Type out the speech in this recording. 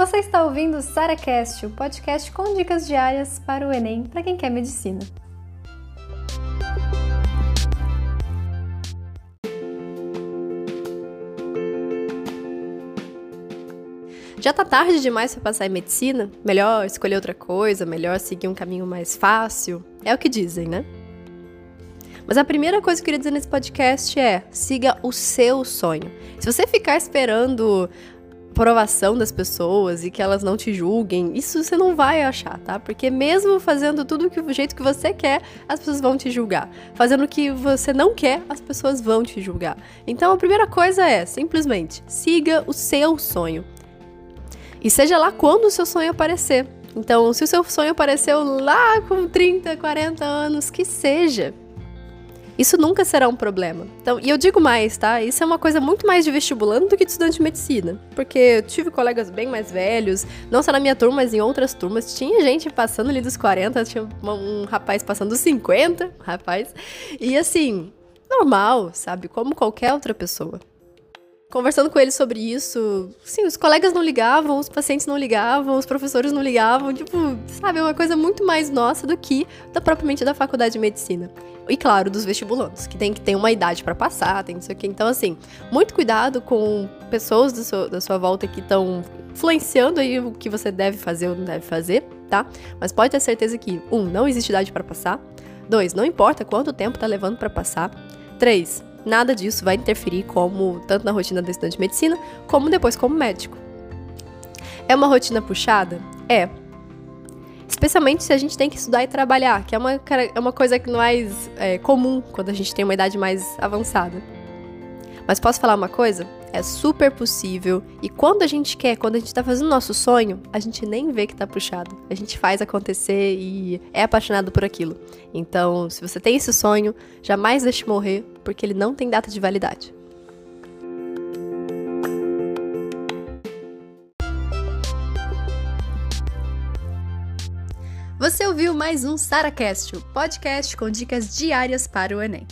Você está ouvindo o SaraCast, o podcast com dicas diárias para o Enem para quem quer medicina. Já tá tarde demais para passar em medicina? Melhor escolher outra coisa, melhor seguir um caminho mais fácil? É o que dizem, né? Mas a primeira coisa que eu queria dizer nesse podcast é: siga o seu sonho. Se você ficar esperando aprovação das pessoas e que elas não te julguem, isso você não vai achar, tá? Porque mesmo fazendo tudo que, do jeito que você quer, as pessoas vão te julgar. Fazendo o que você não quer, as pessoas vão te julgar. Então a primeira coisa é, simplesmente, siga o seu sonho. E seja lá quando o seu sonho aparecer. Então, se o seu sonho apareceu lá com 30, 40 anos, que seja. Isso nunca será um problema. Então, e eu digo mais, tá? Isso é uma coisa muito mais de vestibulando do que de estudante de medicina. Porque eu tive colegas bem mais velhos, não só na minha turma, mas em outras turmas. Tinha gente passando ali dos 40, tinha um rapaz passando dos 50, rapaz. E assim, normal, sabe? Como qualquer outra pessoa conversando com ele sobre isso, sim, os colegas não ligavam, os pacientes não ligavam, os professores não ligavam, tipo, sabe, é uma coisa muito mais nossa do que da propriamente da faculdade de medicina. E claro, dos vestibulantes, que tem que ter uma idade para passar, tem isso aqui. Então, assim, muito cuidado com pessoas seu, da sua volta que estão influenciando aí o que você deve fazer ou não deve fazer, tá? Mas pode ter certeza que, um, não existe idade para passar. Dois, não importa quanto tempo tá levando para passar. Três, Nada disso vai interferir como tanto na rotina do estudante de medicina, como depois como médico. É uma rotina puxada? É. Especialmente se a gente tem que estudar e trabalhar, que é uma, é uma coisa que não é, é comum quando a gente tem uma idade mais avançada. Mas posso falar uma coisa? É super possível. E quando a gente quer, quando a gente tá fazendo nosso sonho, a gente nem vê que tá puxado. A gente faz acontecer e é apaixonado por aquilo. Então, se você tem esse sonho, jamais deixe morrer, porque ele não tem data de validade. Você ouviu mais um SaraCast, o podcast com dicas diárias para o Enem.